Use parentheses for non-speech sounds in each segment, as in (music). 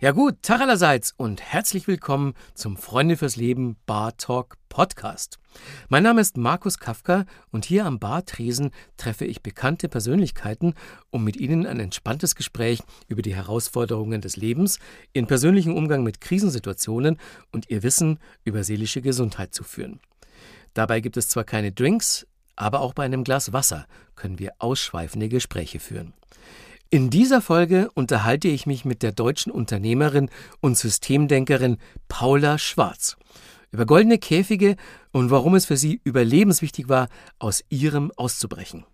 Ja gut, Tag allerseits und herzlich willkommen zum Freunde fürs Leben Bar Talk Podcast. Mein Name ist Markus Kafka und hier am Bartresen treffe ich bekannte Persönlichkeiten, um mit ihnen ein entspanntes Gespräch über die Herausforderungen des Lebens, ihren persönlichen Umgang mit Krisensituationen und ihr Wissen über seelische Gesundheit zu führen. Dabei gibt es zwar keine Drinks, aber auch bei einem Glas Wasser können wir ausschweifende Gespräche führen. In dieser Folge unterhalte ich mich mit der deutschen Unternehmerin und Systemdenkerin Paula Schwarz über goldene Käfige und warum es für sie überlebenswichtig war, aus ihrem auszubrechen.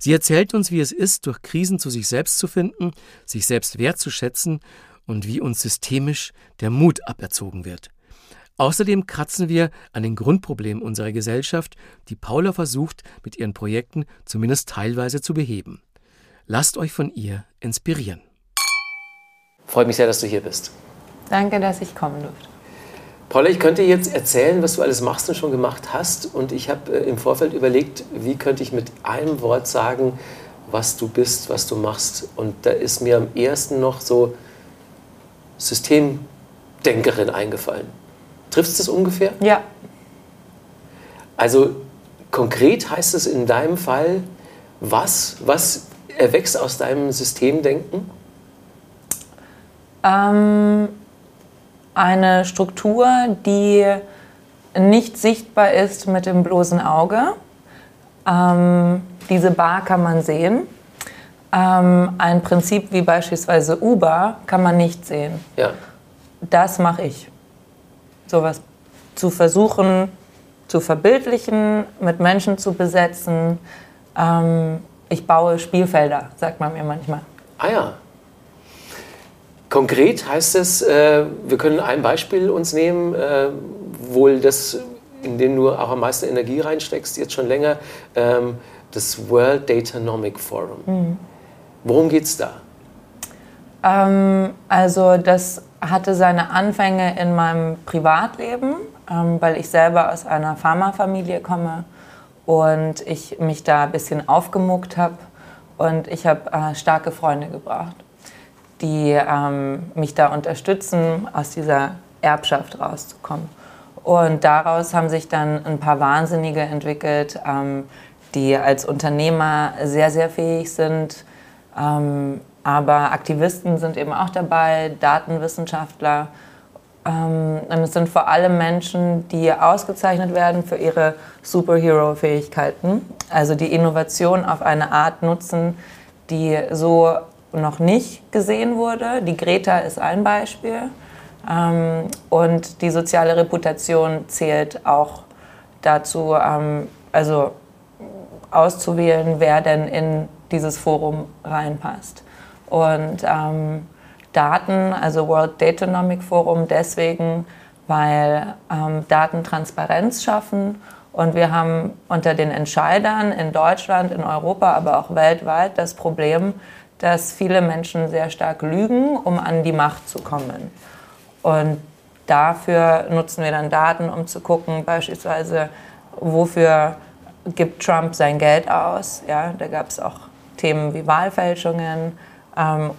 Sie erzählt uns, wie es ist, durch Krisen zu sich selbst zu finden, sich selbst wertzuschätzen und wie uns systemisch der Mut aberzogen wird. Außerdem kratzen wir an den Grundproblemen unserer Gesellschaft, die Paula versucht, mit ihren Projekten zumindest teilweise zu beheben. Lasst euch von ihr inspirieren. Freut mich sehr, dass du hier bist. Danke, dass ich kommen durfte. Paula, ich könnte jetzt erzählen, was du alles machst und schon gemacht hast. Und ich habe äh, im Vorfeld überlegt, wie könnte ich mit einem Wort sagen, was du bist, was du machst. Und da ist mir am ersten noch so Systemdenkerin eingefallen. Triffst du das ungefähr? Ja. Also konkret heißt es in deinem Fall, was, was erwächst aus deinem Systemdenken? Ähm, eine Struktur, die nicht sichtbar ist mit dem bloßen Auge. Ähm, diese Bar kann man sehen. Ähm, ein Prinzip wie beispielsweise Uber kann man nicht sehen. Ja. Das mache ich. Sowas zu versuchen, zu verbildlichen, mit Menschen zu besetzen, ähm, ich baue Spielfelder, sagt man mir manchmal. Ah ja. Konkret heißt es, äh, wir können ein Beispiel uns nehmen, äh, wohl das, in dem du auch am meisten Energie reinsteckst, jetzt schon länger, ähm, das World Datanomic Forum. Mhm. Worum geht es da? Ähm, also das hatte seine Anfänge in meinem Privatleben, ähm, weil ich selber aus einer Pharmafamilie komme und ich mich da ein bisschen aufgemuckt habe und ich habe äh, starke Freunde gebracht, die ähm, mich da unterstützen, aus dieser Erbschaft rauszukommen. Und daraus haben sich dann ein paar Wahnsinnige entwickelt, ähm, die als Unternehmer sehr, sehr fähig sind. Ähm, aber Aktivisten sind eben auch dabei, Datenwissenschaftler und es sind vor allem Menschen, die ausgezeichnet werden für ihre Superhero-Fähigkeiten, also die Innovation auf eine Art nutzen, die so noch nicht gesehen wurde. Die Greta ist ein Beispiel. Ähm, und die soziale Reputation zählt auch dazu, ähm, also auszuwählen, wer denn in dieses Forum reinpasst. Und ähm, Daten, also World Datanomic Forum, deswegen, weil ähm, Daten Transparenz schaffen. Und wir haben unter den Entscheidern in Deutschland, in Europa, aber auch weltweit das Problem, dass viele Menschen sehr stark lügen, um an die Macht zu kommen. Und dafür nutzen wir dann Daten, um zu gucken, beispielsweise, wofür gibt Trump sein Geld aus. Ja, da gab es auch Themen wie Wahlfälschungen,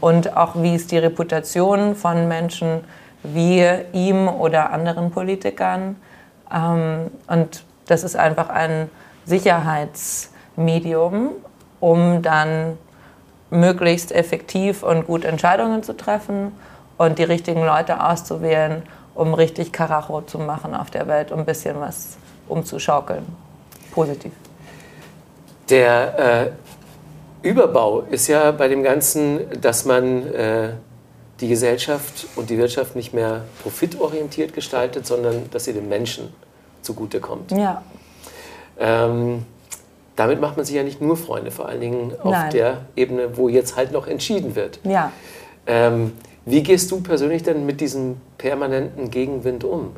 und auch wie ist die Reputation von Menschen wie ihm oder anderen Politikern. Ähm, und das ist einfach ein Sicherheitsmedium, um dann möglichst effektiv und gut Entscheidungen zu treffen und die richtigen Leute auszuwählen, um richtig Karacho zu machen auf der Welt, um ein bisschen was umzuschaukeln. Positiv. Der äh, Überbau ist ja bei dem Ganzen, dass man äh, die Gesellschaft und die Wirtschaft nicht mehr profitorientiert gestaltet, sondern dass sie dem Menschen zugutekommt. Ja. Ähm, damit macht man sich ja nicht nur Freunde, vor allen Dingen auf Nein. der Ebene, wo jetzt halt noch entschieden wird. Ja. Ähm, wie gehst du persönlich denn mit diesem permanenten Gegenwind um?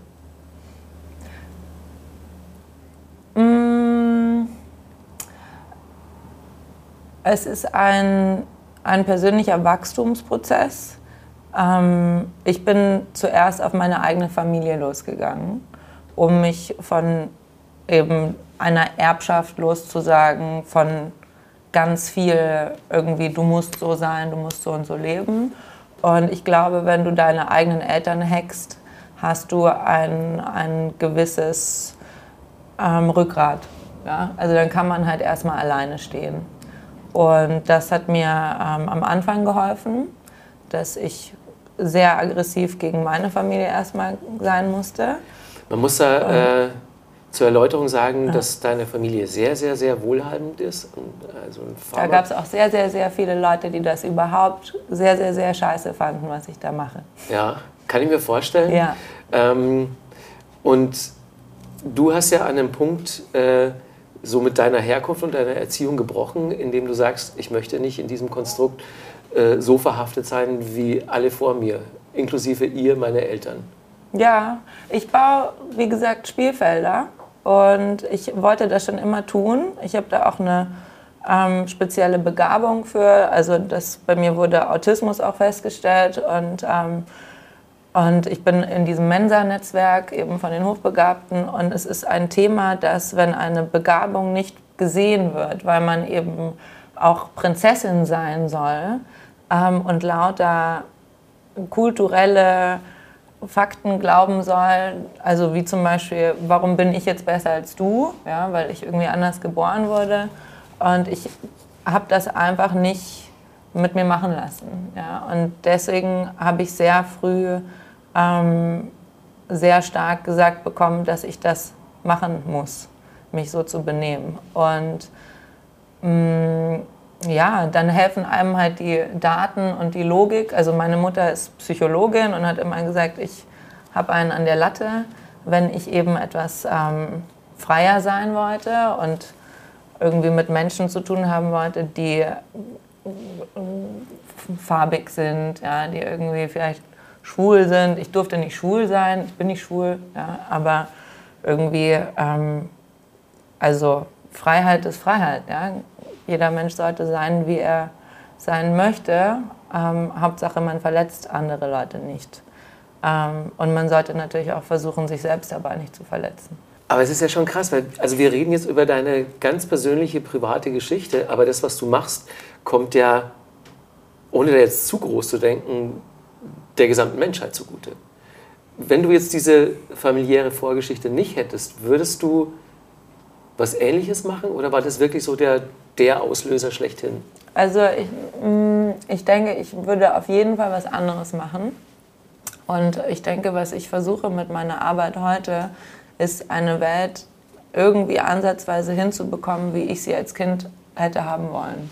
Es ist ein, ein persönlicher Wachstumsprozess. Ähm, ich bin zuerst auf meine eigene Familie losgegangen, um mich von eben einer Erbschaft loszusagen, von ganz viel irgendwie, du musst so sein, du musst so und so leben. Und ich glaube, wenn du deine eigenen Eltern hackst, hast du ein, ein gewisses ähm, Rückgrat. Ja? Also dann kann man halt erstmal alleine stehen. Und das hat mir ähm, am Anfang geholfen, dass ich sehr aggressiv gegen meine Familie erstmal sein musste. Man muss da äh, zur Erläuterung sagen, ja. dass deine Familie sehr, sehr, sehr wohlhabend ist. Also da gab es auch sehr, sehr, sehr viele Leute, die das überhaupt sehr, sehr, sehr scheiße fanden, was ich da mache. Ja, kann ich mir vorstellen. Ja. Ähm, und du hast ja an einem Punkt äh, so mit deiner Herkunft und deiner Erziehung gebrochen, indem du sagst, ich möchte nicht in diesem Konstrukt äh, so verhaftet sein wie alle vor mir, inklusive ihr, meine Eltern. Ja, ich baue, wie gesagt, Spielfelder und ich wollte das schon immer tun. Ich habe da auch eine ähm, spezielle Begabung für. Also das, bei mir wurde Autismus auch festgestellt und ähm, und ich bin in diesem Mensa-Netzwerk eben von den Hochbegabten und es ist ein Thema, dass wenn eine Begabung nicht gesehen wird, weil man eben auch Prinzessin sein soll ähm, und lauter kulturelle Fakten glauben soll, also wie zum Beispiel, warum bin ich jetzt besser als du, ja, weil ich irgendwie anders geboren wurde und ich habe das einfach nicht mit mir machen lassen. Ja. Und deswegen habe ich sehr früh ähm, sehr stark gesagt bekommen, dass ich das machen muss, mich so zu benehmen. Und mh, mm, ja, dann helfen einem halt die Daten und die Logik. Also meine Mutter ist Psychologin und hat immer gesagt, ich habe einen an der Latte, wenn ich eben etwas ähm, freier sein wollte und irgendwie mit Menschen zu tun haben wollte, die farbig sind, ja, die irgendwie vielleicht schwul sind. Ich durfte nicht schwul sein, ich bin nicht schwul, ja, aber irgendwie, ähm, also Freiheit ist Freiheit. Ja. Jeder Mensch sollte sein, wie er sein möchte. Ähm, Hauptsache, man verletzt andere Leute nicht. Ähm, und man sollte natürlich auch versuchen, sich selbst dabei nicht zu verletzen. Aber es ist ja schon krass, weil also wir reden jetzt über deine ganz persönliche, private Geschichte, aber das, was du machst, kommt ja, ohne da jetzt zu groß zu denken, der gesamten Menschheit zugute. Wenn du jetzt diese familiäre Vorgeschichte nicht hättest, würdest du was Ähnliches machen oder war das wirklich so der, der Auslöser schlechthin? Also ich, mm, ich denke, ich würde auf jeden Fall was anderes machen. Und ich denke, was ich versuche mit meiner Arbeit heute, ist eine Welt irgendwie ansatzweise hinzubekommen, wie ich sie als Kind hätte haben wollen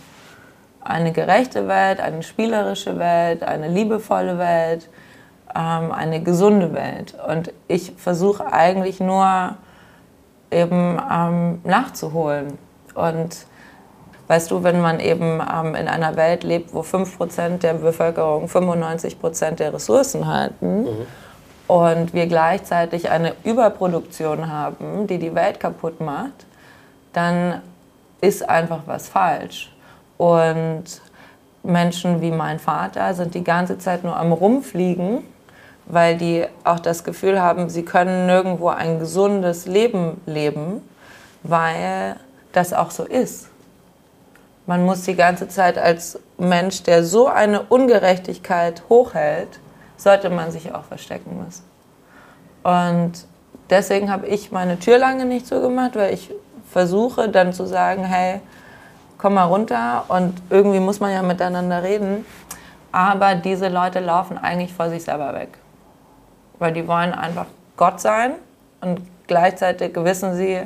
eine gerechte Welt, eine spielerische Welt, eine liebevolle Welt, ähm, eine gesunde Welt. Und ich versuche eigentlich nur eben ähm, nachzuholen. Und weißt du, wenn man eben ähm, in einer Welt lebt, wo 5% der Bevölkerung 95% der Ressourcen halten mhm. und wir gleichzeitig eine Überproduktion haben, die die Welt kaputt macht, dann ist einfach was falsch. Und Menschen wie mein Vater sind die ganze Zeit nur am Rumfliegen, weil die auch das Gefühl haben, sie können nirgendwo ein gesundes Leben leben, weil das auch so ist. Man muss die ganze Zeit als Mensch, der so eine Ungerechtigkeit hochhält, sollte man sich auch verstecken müssen. Und deswegen habe ich meine Tür lange nicht zugemacht, weil ich versuche dann zu sagen, hey, komm mal runter und irgendwie muss man ja miteinander reden. Aber diese Leute laufen eigentlich vor sich selber weg. Weil die wollen einfach Gott sein und gleichzeitig wissen sie,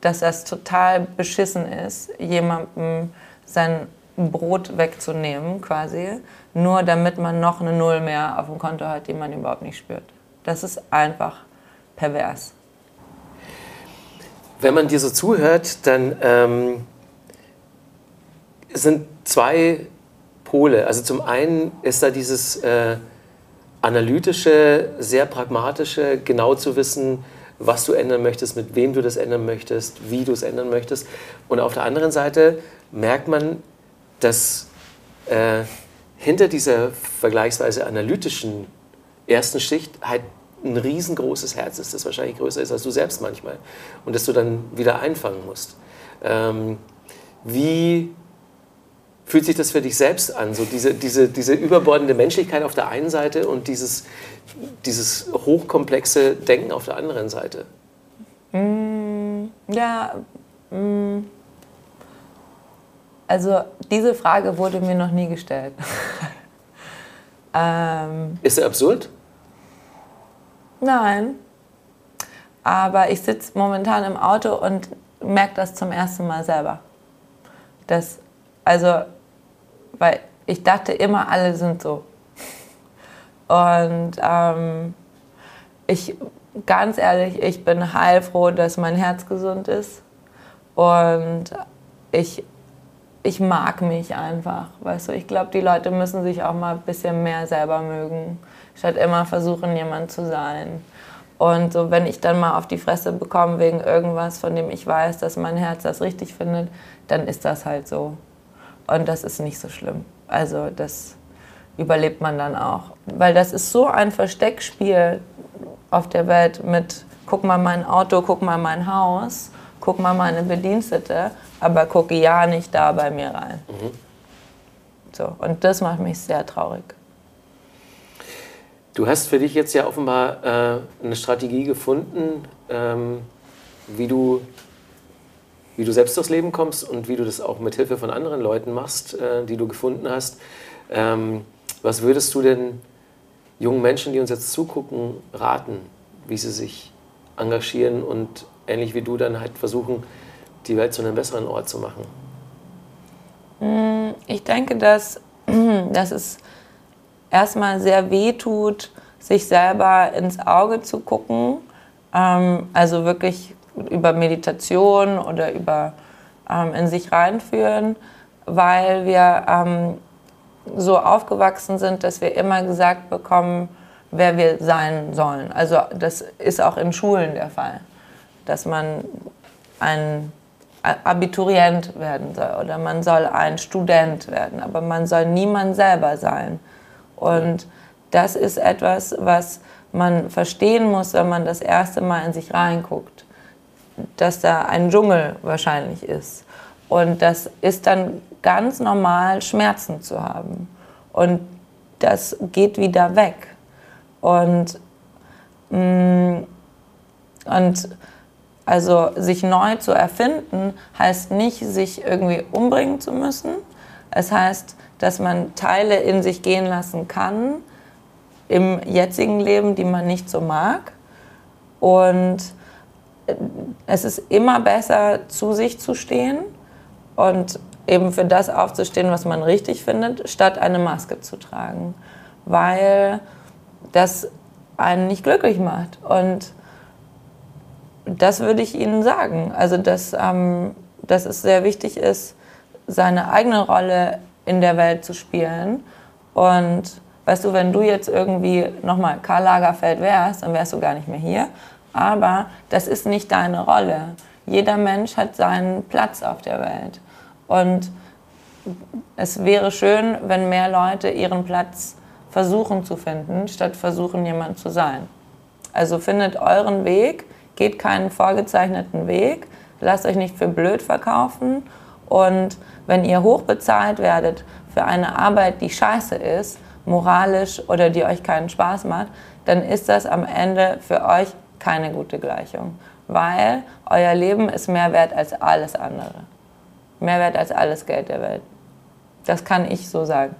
dass das total beschissen ist, jemandem sein Brot wegzunehmen, quasi, nur damit man noch eine Null mehr auf dem Konto hat, die man überhaupt nicht spürt. Das ist einfach pervers. Wenn man dir so zuhört, dann ähm, sind zwei Pole. Also zum einen ist da dieses äh, analytische, sehr pragmatische, genau zu wissen, was du ändern möchtest, mit wem du das ändern möchtest, wie du es ändern möchtest. Und auf der anderen Seite merkt man, dass äh, hinter dieser vergleichsweise analytischen ersten Schicht halt ein riesengroßes Herz ist, das wahrscheinlich größer ist als du selbst manchmal und das du dann wieder einfangen musst. Ähm, wie fühlt sich das für dich selbst an? So diese, diese, diese überbordende Menschlichkeit auf der einen Seite und dieses, dieses hochkomplexe Denken auf der anderen Seite? Mm, ja, mm, also diese Frage wurde mir noch nie gestellt. (laughs) ähm, Ist er absurd? Nein. Aber ich sitze momentan im Auto und merke das zum ersten Mal selber. Das, also, weil ich dachte immer, alle sind so. Und ähm, ich, ganz ehrlich, ich bin heilfroh, dass mein Herz gesund ist. Und ich, ich mag mich einfach. Weißt du, ich glaube, die Leute müssen sich auch mal ein bisschen mehr selber mögen, statt immer versuchen, jemand zu sein. Und so, wenn ich dann mal auf die Fresse bekomme wegen irgendwas, von dem ich weiß, dass mein Herz das richtig findet, dann ist das halt so. Und das ist nicht so schlimm. Also das überlebt man dann auch. Weil das ist so ein Versteckspiel auf der Welt mit, guck mal mein Auto, guck mal mein Haus, guck mal meine Bedienstete, aber gucke ja nicht da bei mir rein. Mhm. So, und das macht mich sehr traurig. Du hast für dich jetzt ja offenbar äh, eine Strategie gefunden, ähm, wie, du, wie du selbst durchs Leben kommst und wie du das auch mit Hilfe von anderen Leuten machst, äh, die du gefunden hast. Ähm, was würdest du denn jungen Menschen, die uns jetzt zugucken, raten, wie sie sich engagieren und ähnlich wie du dann halt versuchen, die Welt zu einem besseren Ort zu machen? Hm, ich denke, dass, (clears throat) dass es erstmal sehr weh tut, sich selber ins Auge zu gucken. Ähm, also wirklich über Meditation oder über ähm, in sich reinführen, weil wir ähm, so aufgewachsen sind, dass wir immer gesagt bekommen, wer wir sein sollen. Also das ist auch in Schulen der Fall, dass man ein Abiturient werden soll oder man soll ein Student werden, aber man soll niemand selber sein. Und das ist etwas, was man verstehen muss, wenn man das erste Mal in sich reinguckt, dass da ein Dschungel wahrscheinlich ist. Und das ist dann ganz normal, Schmerzen zu haben. Und das geht wieder weg. Und, mm, und also sich neu zu erfinden, heißt nicht, sich irgendwie umbringen zu müssen. Es heißt, dass man Teile in sich gehen lassen kann im jetzigen Leben, die man nicht so mag. Und es ist immer besser, zu sich zu stehen und eben für das aufzustehen, was man richtig findet, statt eine Maske zu tragen. Weil das einen nicht glücklich macht. Und das würde ich Ihnen sagen. Also, dass, ähm, dass es sehr wichtig ist, seine eigene Rolle in der Welt zu spielen. Und weißt du, wenn du jetzt irgendwie nochmal Karl Lagerfeld wärst, dann wärst du gar nicht mehr hier. Aber das ist nicht deine Rolle. Jeder Mensch hat seinen Platz auf der Welt. Und es wäre schön, wenn mehr Leute ihren Platz versuchen zu finden, statt versuchen, jemand zu sein. Also findet euren Weg, geht keinen vorgezeichneten Weg, lasst euch nicht für blöd verkaufen und wenn ihr hochbezahlt werdet für eine Arbeit, die scheiße ist, moralisch oder die euch keinen Spaß macht, dann ist das am Ende für euch keine gute Gleichung. Weil euer Leben ist mehr wert als alles andere. Mehr wert als alles Geld der Welt. Das kann ich so sagen.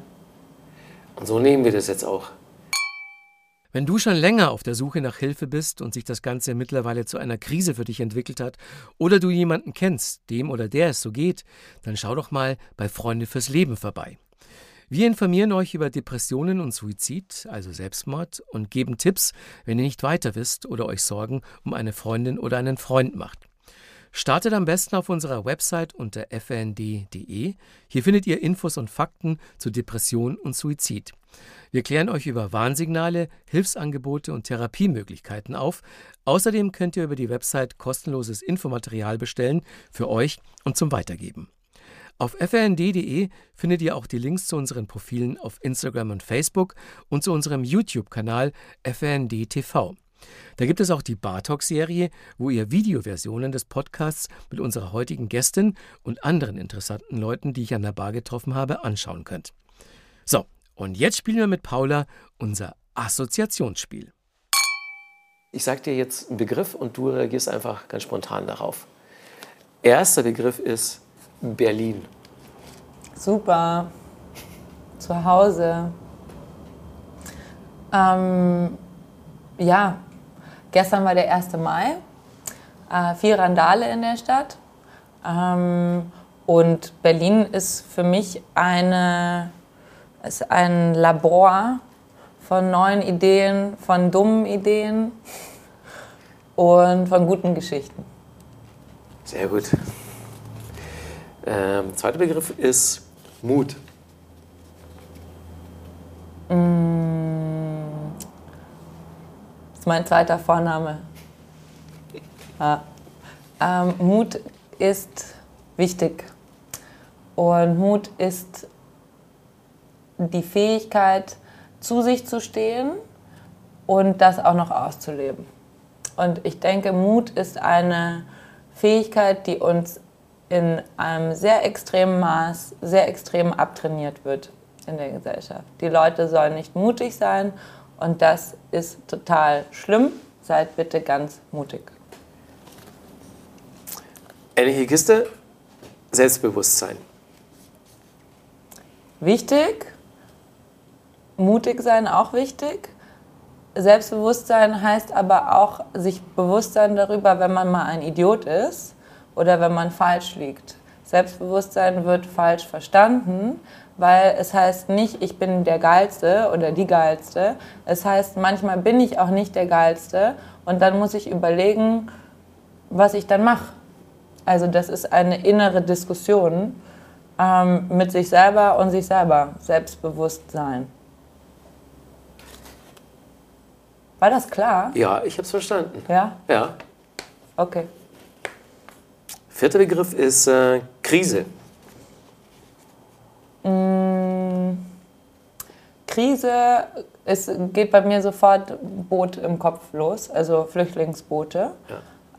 Und so nehmen wir das jetzt auch. Wenn du schon länger auf der Suche nach Hilfe bist und sich das Ganze mittlerweile zu einer Krise für dich entwickelt hat oder du jemanden kennst, dem oder der es so geht, dann schau doch mal bei Freunde fürs Leben vorbei. Wir informieren euch über Depressionen und Suizid, also Selbstmord, und geben Tipps, wenn ihr nicht weiter wisst oder euch Sorgen um eine Freundin oder einen Freund macht. Startet am besten auf unserer Website unter fnd.de. Hier findet ihr Infos und Fakten zu Depression und Suizid. Wir klären euch über Warnsignale, Hilfsangebote und Therapiemöglichkeiten auf. Außerdem könnt ihr über die Website kostenloses Infomaterial bestellen für euch und zum Weitergeben. Auf frnd.de findet ihr auch die Links zu unseren Profilen auf Instagram und Facebook und zu unserem YouTube-Kanal FRND TV. Da gibt es auch die Bartalk-Serie, wo ihr Videoversionen des Podcasts mit unserer heutigen Gästin und anderen interessanten Leuten, die ich an der Bar getroffen habe, anschauen könnt. So, und jetzt spielen wir mit Paula unser Assoziationsspiel. Ich sage dir jetzt einen Begriff und du reagierst einfach ganz spontan darauf. Erster Begriff ist Berlin. Super. Zu Hause. Ähm, ja, gestern war der 1. Mai. Äh, viel Randale in der Stadt. Ähm, und Berlin ist für mich eine, ist ein Labor von neuen Ideen, von dummen Ideen und von guten Geschichten. Sehr gut. Ähm, zweiter Begriff ist Mut. Mm, das ist mein zweiter Vorname. Ja. Ähm, Mut ist wichtig. Und Mut ist die Fähigkeit, zu sich zu stehen und das auch noch auszuleben. Und ich denke, Mut ist eine Fähigkeit, die uns in einem sehr extremen Maß, sehr extrem abtrainiert wird in der Gesellschaft. Die Leute sollen nicht mutig sein und das ist total schlimm. Seid bitte ganz mutig. Ähnliche Kiste, Selbstbewusstsein. Wichtig, mutig sein auch wichtig. Selbstbewusstsein heißt aber auch sich bewusst sein darüber, wenn man mal ein Idiot ist oder wenn man falsch liegt. Selbstbewusstsein wird falsch verstanden, weil es heißt nicht, ich bin der Geilste oder die Geilste. Es heißt, manchmal bin ich auch nicht der Geilste und dann muss ich überlegen, was ich dann mache. Also das ist eine innere Diskussion ähm, mit sich selber und sich selber, Selbstbewusstsein. War das klar? Ja, ich habe es verstanden. Ja? Ja. Okay. Vierter Begriff ist äh, Krise. Mm, Krise, es geht bei mir sofort Boot im Kopf los, also Flüchtlingsboote.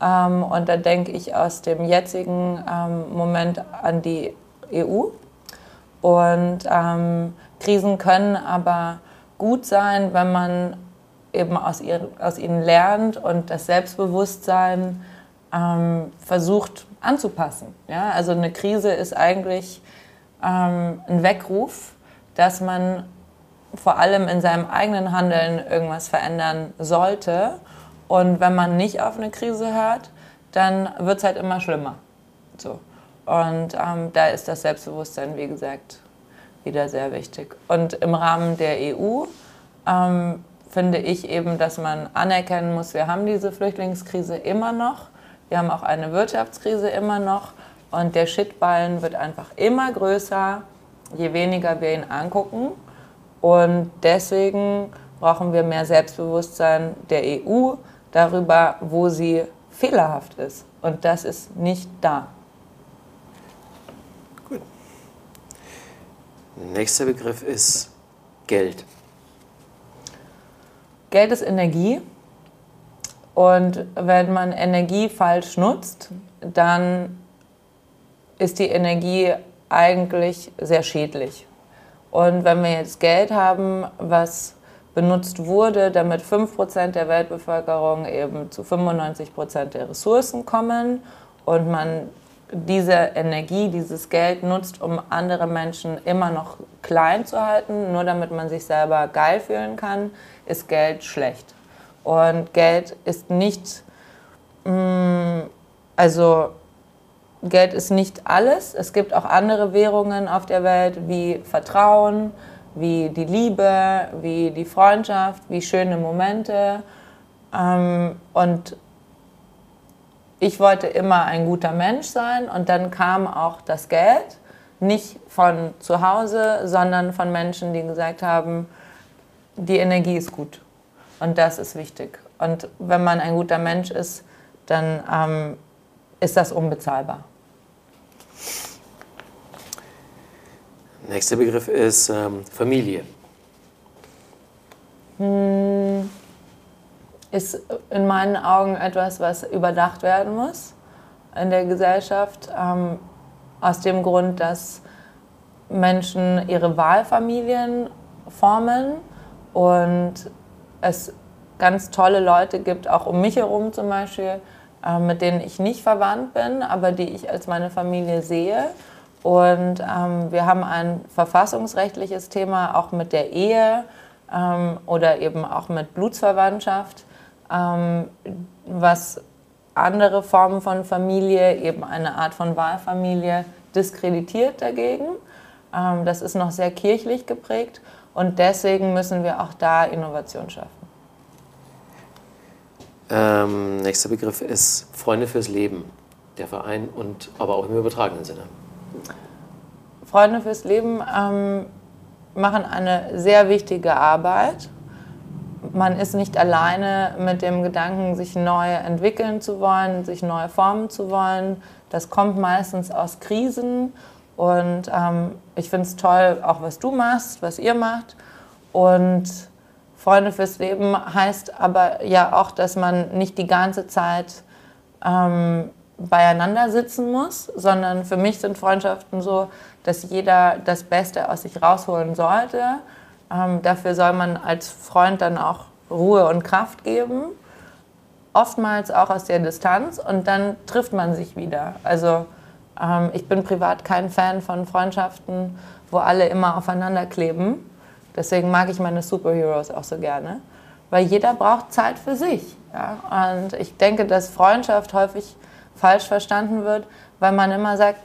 Ja. Ähm, und da denke ich aus dem jetzigen ähm, Moment an die EU. Und ähm, Krisen können aber gut sein, wenn man eben aus, ihr, aus ihnen lernt und das Selbstbewusstsein ähm, versucht anzupassen. Ja? Also eine Krise ist eigentlich ähm, ein Weckruf, dass man vor allem in seinem eigenen Handeln irgendwas verändern sollte. Und wenn man nicht auf eine Krise hört, dann wird es halt immer schlimmer. So. Und ähm, da ist das Selbstbewusstsein, wie gesagt, wieder sehr wichtig. Und im Rahmen der EU ähm, finde ich eben, dass man anerkennen muss, wir haben diese Flüchtlingskrise immer noch. Wir haben auch eine Wirtschaftskrise immer noch. Und der Shitballen wird einfach immer größer, je weniger wir ihn angucken. Und deswegen brauchen wir mehr Selbstbewusstsein der EU darüber, wo sie fehlerhaft ist. Und das ist nicht da. Gut. Nächster Begriff ist Geld. Geld ist Energie. Und wenn man Energie falsch nutzt, dann ist die Energie eigentlich sehr schädlich. Und wenn wir jetzt Geld haben, was benutzt wurde, damit 5% der Weltbevölkerung eben zu 95% der Ressourcen kommen und man diese Energie, dieses Geld nutzt, um andere Menschen immer noch klein zu halten, nur damit man sich selber geil fühlen kann, ist Geld schlecht. Und Geld ist nicht, mm, also Geld ist nicht alles. Es gibt auch andere Währungen auf der Welt wie Vertrauen, wie die Liebe, wie die Freundschaft, wie schöne Momente. Ähm, und ich wollte immer ein guter Mensch sein und dann kam auch das Geld, nicht von zu Hause, sondern von Menschen, die gesagt haben, die Energie ist gut und das ist wichtig. Und wenn man ein guter Mensch ist, dann ähm, ist das unbezahlbar. Nächster Begriff ist ähm, Familie. Hm, ist in meinen Augen etwas, was überdacht werden muss in der Gesellschaft. Ähm, aus dem Grund, dass Menschen ihre Wahlfamilien formen und es ganz tolle Leute gibt, auch um mich herum zum Beispiel, äh, mit denen ich nicht verwandt bin, aber die ich als meine Familie sehe. Und ähm, wir haben ein verfassungsrechtliches Thema auch mit der Ehe ähm, oder eben auch mit Blutsverwandtschaft, ähm, was andere Formen von Familie, eben eine Art von Wahlfamilie, diskreditiert dagegen. Ähm, das ist noch sehr kirchlich geprägt und deswegen müssen wir auch da Innovation schaffen. Ähm, nächster Begriff ist Freunde fürs Leben, der Verein und aber auch im übertragenen Sinne. Freunde fürs Leben ähm, machen eine sehr wichtige Arbeit. Man ist nicht alleine mit dem Gedanken, sich neu entwickeln zu wollen, sich neu formen zu wollen. Das kommt meistens aus Krisen. Und ähm, ich finde es toll, auch was du machst, was ihr macht. Und Freunde fürs Leben heißt aber ja auch, dass man nicht die ganze Zeit ähm, beieinander sitzen muss, sondern für mich sind Freundschaften so, dass jeder das Beste aus sich rausholen sollte. Ähm, dafür soll man als Freund dann auch Ruhe und Kraft geben, oftmals auch aus der Distanz und dann trifft man sich wieder. Also ähm, ich bin privat kein Fan von Freundschaften, wo alle immer aufeinander kleben Deswegen mag ich meine Superheroes auch so gerne, weil jeder braucht Zeit für sich. Ja? Und ich denke, dass Freundschaft häufig falsch verstanden wird, weil man immer sagt,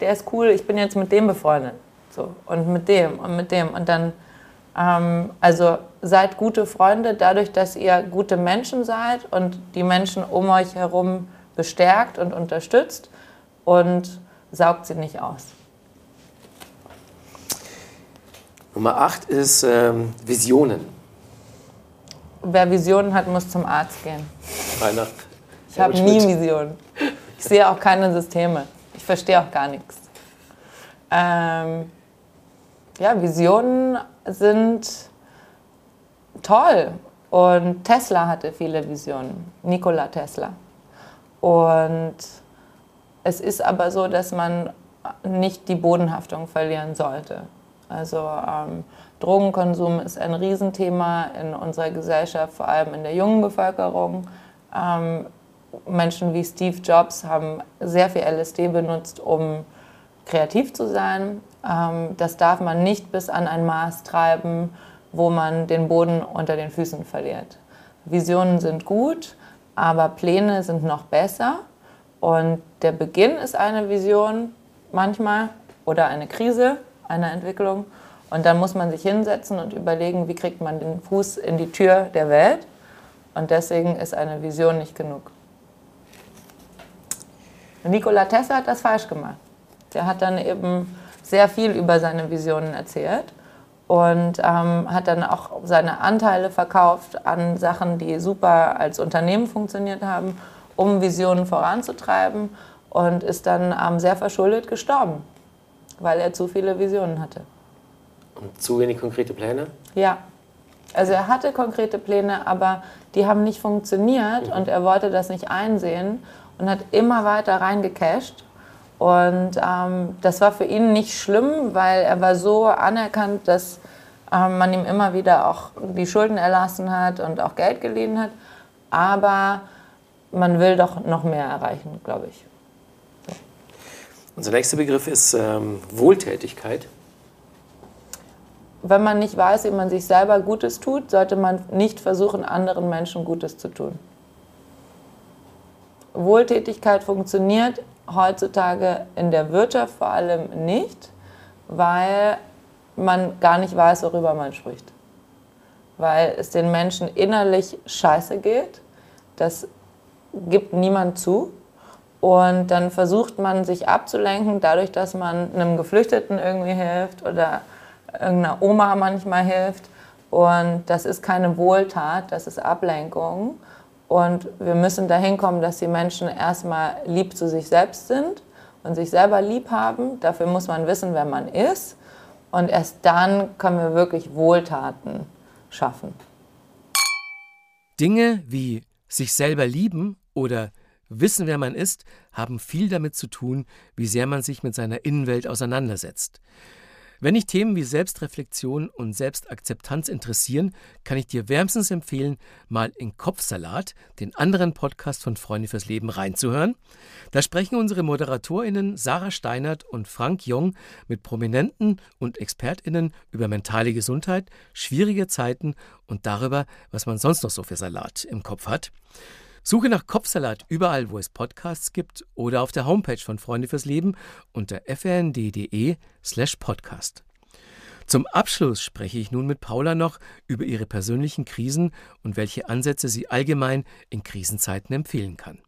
der ist cool, ich bin jetzt mit dem befreundet. So, und mit dem und mit dem. Und dann, ähm, also seid gute Freunde dadurch, dass ihr gute Menschen seid und die Menschen um euch herum bestärkt und unterstützt und saugt sie nicht aus. Nummer 8 ist ähm, Visionen. Wer Visionen hat, muss zum Arzt gehen. Einer. Ich habe nie Visionen. Ich sehe auch keine Systeme. Ich verstehe auch gar nichts. Ähm, ja, Visionen sind toll. Und Tesla hatte viele Visionen. Nikola Tesla. Und es ist aber so, dass man nicht die Bodenhaftung verlieren sollte. Also ähm, Drogenkonsum ist ein Riesenthema in unserer Gesellschaft, vor allem in der jungen Bevölkerung. Ähm, Menschen wie Steve Jobs haben sehr viel LSD benutzt, um kreativ zu sein. Ähm, das darf man nicht bis an ein Maß treiben, wo man den Boden unter den Füßen verliert. Visionen sind gut, aber Pläne sind noch besser. Und der Beginn ist eine Vision manchmal oder eine Krise einer Entwicklung. Und dann muss man sich hinsetzen und überlegen, wie kriegt man den Fuß in die Tür der Welt. Und deswegen ist eine Vision nicht genug. Nikola Tesla hat das falsch gemacht. Der hat dann eben sehr viel über seine Visionen erzählt und ähm, hat dann auch seine Anteile verkauft an Sachen, die super als Unternehmen funktioniert haben, um Visionen voranzutreiben und ist dann ähm, sehr verschuldet gestorben weil er zu viele Visionen hatte. Und zu wenig konkrete Pläne? Ja. Also er hatte konkrete Pläne, aber die haben nicht funktioniert mhm. und er wollte das nicht einsehen und hat immer weiter reingecasht. Und ähm, das war für ihn nicht schlimm, weil er war so anerkannt, dass ähm, man ihm immer wieder auch die Schulden erlassen hat und auch Geld geliehen hat. Aber man will doch noch mehr erreichen, glaube ich. Unser nächster Begriff ist ähm, Wohltätigkeit. Wenn man nicht weiß, wie man sich selber Gutes tut, sollte man nicht versuchen, anderen Menschen Gutes zu tun. Wohltätigkeit funktioniert heutzutage in der Wirtschaft vor allem nicht, weil man gar nicht weiß, worüber man spricht. Weil es den Menschen innerlich scheiße geht. Das gibt niemand zu. Und dann versucht man sich abzulenken, dadurch, dass man einem Geflüchteten irgendwie hilft oder irgendeiner Oma manchmal hilft. Und das ist keine Wohltat, das ist Ablenkung. Und wir müssen dahin kommen, dass die Menschen erstmal lieb zu sich selbst sind und sich selber lieb haben. Dafür muss man wissen, wer man ist. Und erst dann können wir wirklich Wohltaten schaffen. Dinge wie sich selber lieben oder wissen, wer man ist, haben viel damit zu tun, wie sehr man sich mit seiner Innenwelt auseinandersetzt. Wenn dich Themen wie Selbstreflexion und Selbstakzeptanz interessieren, kann ich dir wärmstens empfehlen, mal in Kopfsalat, den anderen Podcast von Freunde fürs Leben, reinzuhören. Da sprechen unsere ModeratorInnen Sarah Steinert und Frank Jung mit Prominenten und ExpertInnen über mentale Gesundheit, schwierige Zeiten und darüber, was man sonst noch so für Salat im Kopf hat. Suche nach Kopfsalat überall, wo es Podcasts gibt oder auf der Homepage von Freunde fürs Leben unter frnd.de/slash podcast. Zum Abschluss spreche ich nun mit Paula noch über ihre persönlichen Krisen und welche Ansätze sie allgemein in Krisenzeiten empfehlen kann.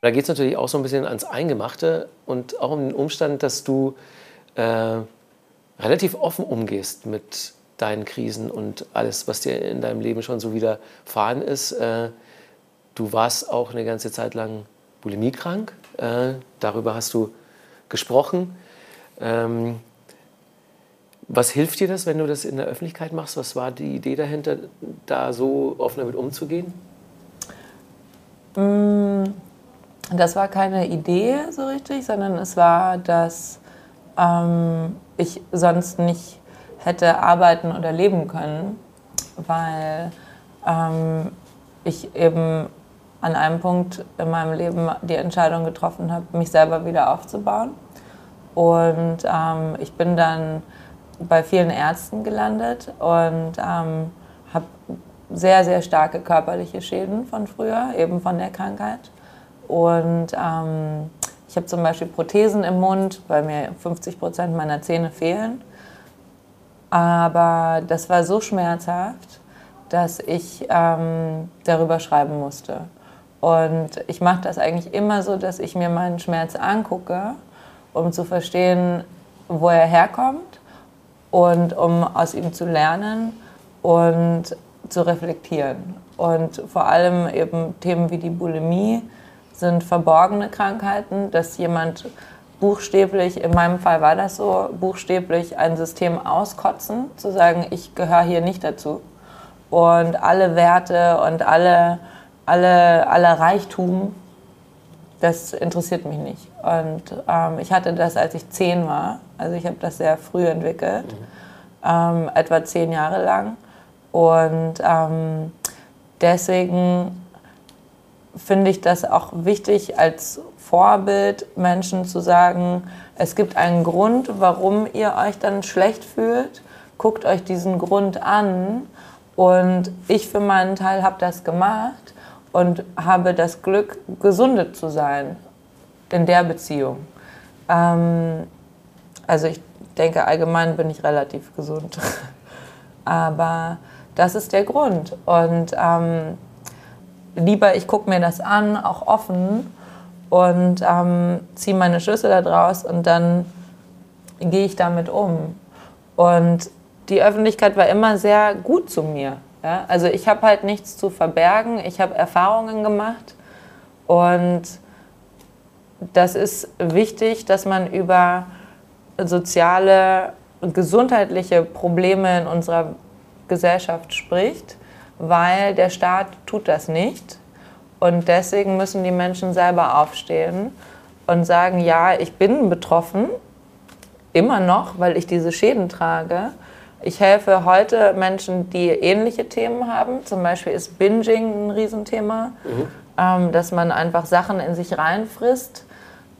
Da geht es natürlich auch so ein bisschen ans Eingemachte und auch um den Umstand, dass du äh, relativ offen umgehst mit deinen Krisen und alles, was dir in deinem Leben schon so widerfahren ist. Äh, Du warst auch eine ganze Zeit lang bulimiekrank. Äh, darüber hast du gesprochen. Ähm, was hilft dir das, wenn du das in der Öffentlichkeit machst? Was war die Idee dahinter, da so offen damit umzugehen? Mm, das war keine Idee so richtig, sondern es war, dass ähm, ich sonst nicht hätte arbeiten oder leben können, weil ähm, ich eben an einem Punkt in meinem Leben die Entscheidung getroffen habe, mich selber wieder aufzubauen. Und ähm, ich bin dann bei vielen Ärzten gelandet und ähm, habe sehr, sehr starke körperliche Schäden von früher, eben von der Krankheit. Und ähm, ich habe zum Beispiel Prothesen im Mund, weil mir 50 Prozent meiner Zähne fehlen. Aber das war so schmerzhaft, dass ich ähm, darüber schreiben musste. Und ich mache das eigentlich immer so, dass ich mir meinen Schmerz angucke, um zu verstehen, wo er herkommt und um aus ihm zu lernen und zu reflektieren. Und vor allem eben Themen wie die Bulimie sind verborgene Krankheiten, dass jemand buchstäblich, in meinem Fall war das so, buchstäblich ein System auskotzen, zu sagen, ich gehöre hier nicht dazu. Und alle Werte und alle alle, aller Reichtum, das interessiert mich nicht. Und ähm, ich hatte das, als ich zehn war. Also ich habe das sehr früh entwickelt, mhm. ähm, etwa zehn Jahre lang. Und ähm, deswegen finde ich das auch wichtig als Vorbild, Menschen zu sagen, es gibt einen Grund, warum ihr euch dann schlecht fühlt. Guckt euch diesen Grund an. Und ich für meinen Teil habe das gemacht und habe das Glück, gesundet zu sein in der Beziehung. Ähm, also ich denke, allgemein bin ich relativ gesund. (laughs) Aber das ist der Grund. Und ähm, lieber, ich gucke mir das an, auch offen und ähm, ziehe meine Schlüsse daraus und dann gehe ich damit um. Und die Öffentlichkeit war immer sehr gut zu mir. Ja? Also ich habe halt nichts zu verbergen, ich habe Erfahrungen gemacht und das ist wichtig, dass man über soziale und gesundheitliche Probleme in unserer Gesellschaft spricht, weil der Staat tut das nicht. Und deswegen müssen die Menschen selber aufstehen und sagen, ja, ich bin betroffen, immer noch, weil ich diese Schäden trage. Ich helfe heute Menschen, die ähnliche Themen haben. Zum Beispiel ist Binging ein Riesenthema, mhm. ähm, dass man einfach Sachen in sich reinfrisst.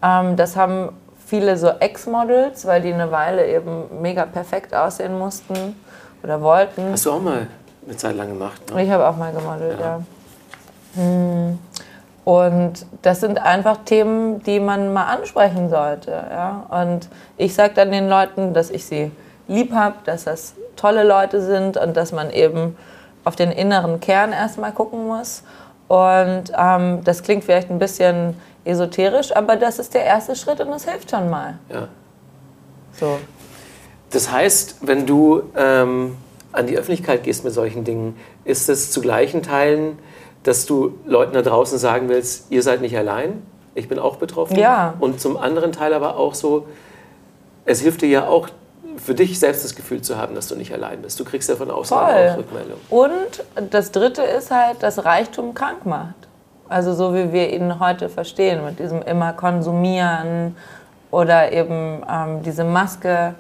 Ähm, das haben viele so Ex-Models, weil die eine Weile eben mega perfekt aussehen mussten oder wollten. Hast du auch mal eine Zeit lang gemacht? Ne? Ich habe auch mal gemodelt, ja. ja. Hm. Und das sind einfach Themen, die man mal ansprechen sollte. Ja? Und ich sage dann den Leuten, dass ich sie lieb habe, dass das tolle Leute sind und dass man eben auf den inneren Kern erstmal gucken muss. Und ähm, das klingt vielleicht ein bisschen esoterisch, aber das ist der erste Schritt und das hilft schon mal. Ja. So. Das heißt, wenn du ähm, an die Öffentlichkeit gehst mit solchen Dingen, ist es zu gleichen Teilen, dass du Leuten da draußen sagen willst, ihr seid nicht allein, ich bin auch betroffen. Ja. Und zum anderen Teil aber auch so, es hilft dir ja auch, für dich selbst das Gefühl zu haben, dass du nicht allein bist. Du kriegst ja von außen auch Rückmeldung. Und das Dritte ist halt, dass Reichtum krank macht. Also so wie wir ihn heute verstehen, mit diesem immer Konsumieren oder eben ähm, diese Maske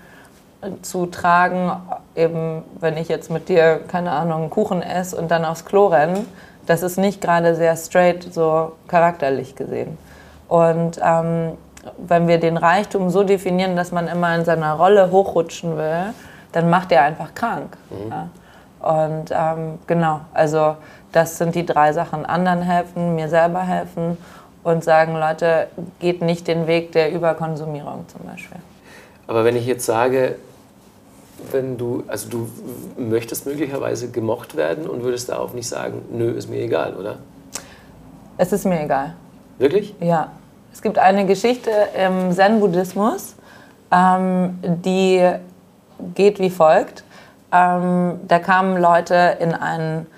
zu tragen, eben wenn ich jetzt mit dir, keine Ahnung, einen Kuchen esse und dann aufs Klo renne, das ist nicht gerade sehr straight, so charakterlich gesehen. Und ähm, wenn wir den Reichtum so definieren, dass man immer in seiner Rolle hochrutschen will, dann macht er einfach krank. Mhm. Ja. Und ähm, genau, also das sind die drei Sachen. Anderen helfen, mir selber helfen und sagen, Leute, geht nicht den Weg der Überkonsumierung zum Beispiel. Aber wenn ich jetzt sage, wenn du, also du möchtest möglicherweise gemocht werden und würdest darauf nicht sagen, nö, ist mir egal, oder? Es ist mir egal. Wirklich? Ja. Es gibt eine Geschichte im Zen-Buddhismus, ähm, die geht wie folgt. Ähm, da kamen Leute in einen,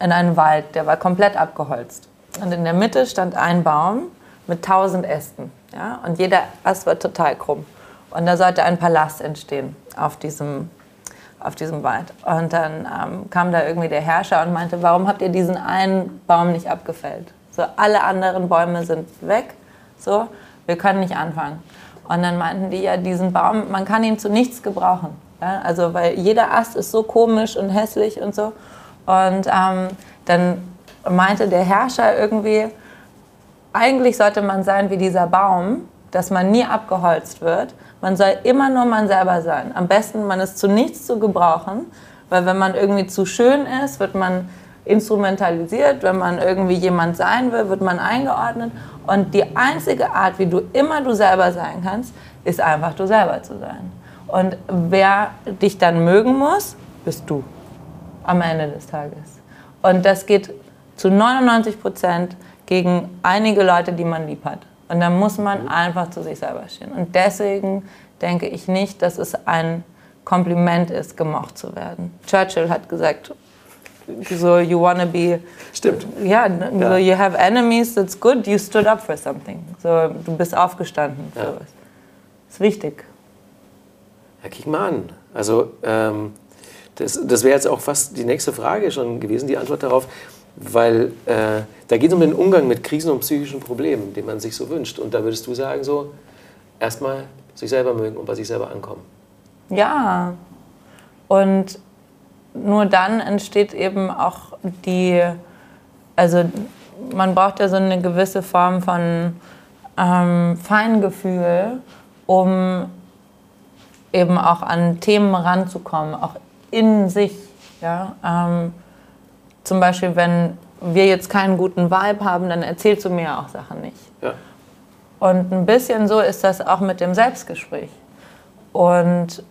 in einen Wald, der war komplett abgeholzt. Und in der Mitte stand ein Baum mit tausend Ästen. Ja? Und jeder Ast war total krumm. Und da sollte ein Palast entstehen auf diesem, auf diesem Wald. Und dann ähm, kam da irgendwie der Herrscher und meinte, warum habt ihr diesen einen Baum nicht abgefällt? So, alle anderen Bäume sind weg. So, wir können nicht anfangen. Und dann meinten die ja, diesen Baum, man kann ihn zu nichts gebrauchen. Ja? Also, weil jeder Ast ist so komisch und hässlich und so. Und ähm, dann meinte der Herrscher irgendwie, eigentlich sollte man sein wie dieser Baum, dass man nie abgeholzt wird. Man soll immer nur man selber sein. Am besten, man ist zu nichts zu gebrauchen, weil wenn man irgendwie zu schön ist, wird man instrumentalisiert. Wenn man irgendwie jemand sein will, wird man eingeordnet. Und die einzige Art, wie du immer du selber sein kannst, ist einfach du selber zu sein. Und wer dich dann mögen muss, bist du am Ende des Tages. Und das geht zu 99 Prozent gegen einige Leute, die man lieb hat. Und dann muss man einfach zu sich selber stehen. Und deswegen denke ich nicht, dass es ein Kompliment ist, gemocht zu werden. Churchill hat gesagt, so you wanna be. Stimmt. Ja, ja, so you have enemies, that's good, you stood up for something. So du bist aufgestanden. Ja. Das ist wichtig. Ja, kick mal an. Also ähm, das, das wäre jetzt auch fast die nächste Frage schon gewesen, die Antwort darauf, weil äh, da geht es um den Umgang mit Krisen und psychischen Problemen, den man sich so wünscht. Und da würdest du sagen, so erstmal sich selber mögen und bei sich selber ankommen. Ja. Und nur dann entsteht eben auch die, also man braucht ja so eine gewisse Form von ähm, Feingefühl, um eben auch an Themen ranzukommen, auch in sich. Ja? Ähm, zum Beispiel, wenn wir jetzt keinen guten Vibe haben, dann erzählst du mir auch Sachen nicht. Ja. Und ein bisschen so ist das auch mit dem Selbstgespräch. Und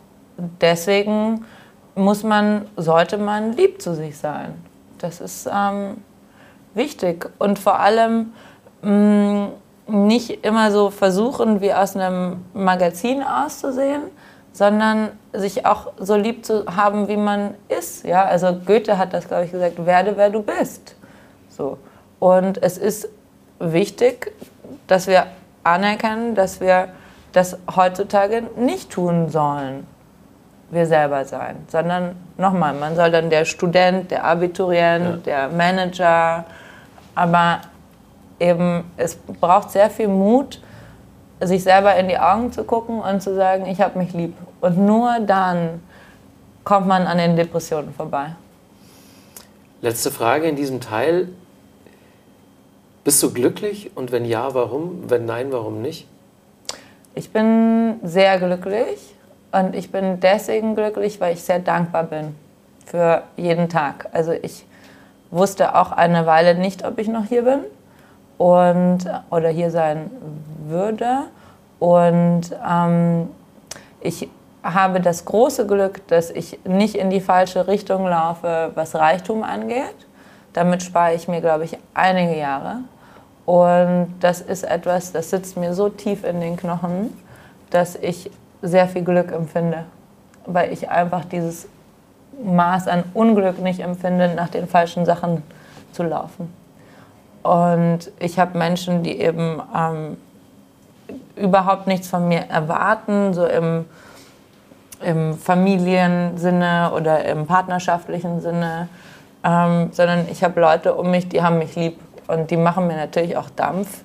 deswegen muss man, sollte man lieb zu sich sein. Das ist ähm, wichtig. Und vor allem mh, mm, nicht immer so versuchen, wie aus einem Magazin auszusehen, sondern sich auch so lieb zu haben, wie man ist. Ja? Also Goethe hat das, glaube ich, gesagt, werde, wer du bist. So. Und es ist wichtig, dass wir anerkennen, dass wir das heutzutage nicht tun sollen wir selber sein, sondern nochmal, man soll dann der Student, der Abiturient, ja. der Manager, aber eben es braucht sehr viel Mut, sich selber in die Augen zu gucken und zu sagen, ich habe mich lieb. Und nur dann kommt man an den Depressionen vorbei. Letzte Frage in diesem Teil. Bist du glücklich und wenn ja, warum? Wenn nein, warum nicht? Ich bin sehr glücklich und ich bin deswegen glücklich, weil ich sehr dankbar bin für jeden Tag. Also ich wusste auch eine Weile nicht, ob ich noch hier bin und, oder hier sein würde. Und ähm, ich habe das große Glück, dass ich nicht in die falsche Richtung laufe, was Reichtum angeht. Damit spare ich mir, glaube ich, einige Jahre. Und das ist etwas, das sitzt mir so tief in den Knochen, dass ich sehr viel Glück empfinde, weil ich einfach dieses Maß an Unglück nicht empfinde, nach den falschen Sachen zu laufen. Und ich habe Menschen, die eben ähm, überhaupt nichts von mir erwarten, so im, im Familiensinne oder im partnerschaftlichen Sinne, ähm, sondern ich habe Leute um mich, die haben mich lieb und die machen mir natürlich auch Dampf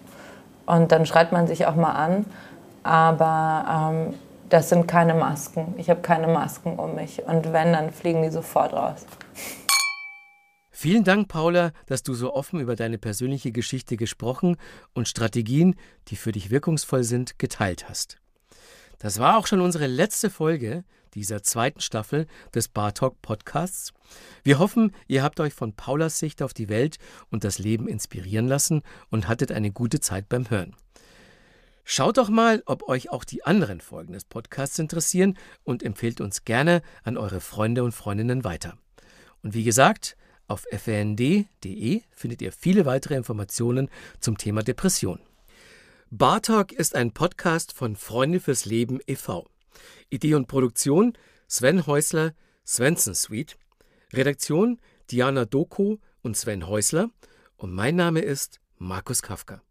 und dann schreit man sich auch mal an, aber ähm, das sind keine Masken. Ich habe keine Masken um mich und wenn, dann fliegen die sofort raus. Vielen Dank, Paula, dass du so offen über deine persönliche Geschichte gesprochen und Strategien, die für dich wirkungsvoll sind, geteilt hast. Das war auch schon unsere letzte Folge dieser zweiten Staffel des Bar Talk Podcasts. Wir hoffen, ihr habt euch von Paulas Sicht auf die Welt und das Leben inspirieren lassen und hattet eine gute Zeit beim Hören. Schaut doch mal, ob euch auch die anderen Folgen des Podcasts interessieren und empfehlt uns gerne an eure Freunde und Freundinnen weiter. Und wie gesagt, auf fnd.de findet ihr viele weitere Informationen zum Thema Depression. Bartalk ist ein Podcast von Freunde fürs Leben e.V. Idee und Produktion Sven Häusler, Svensson Suite. Redaktion Diana Doko und Sven Häusler. Und mein Name ist Markus Kafka.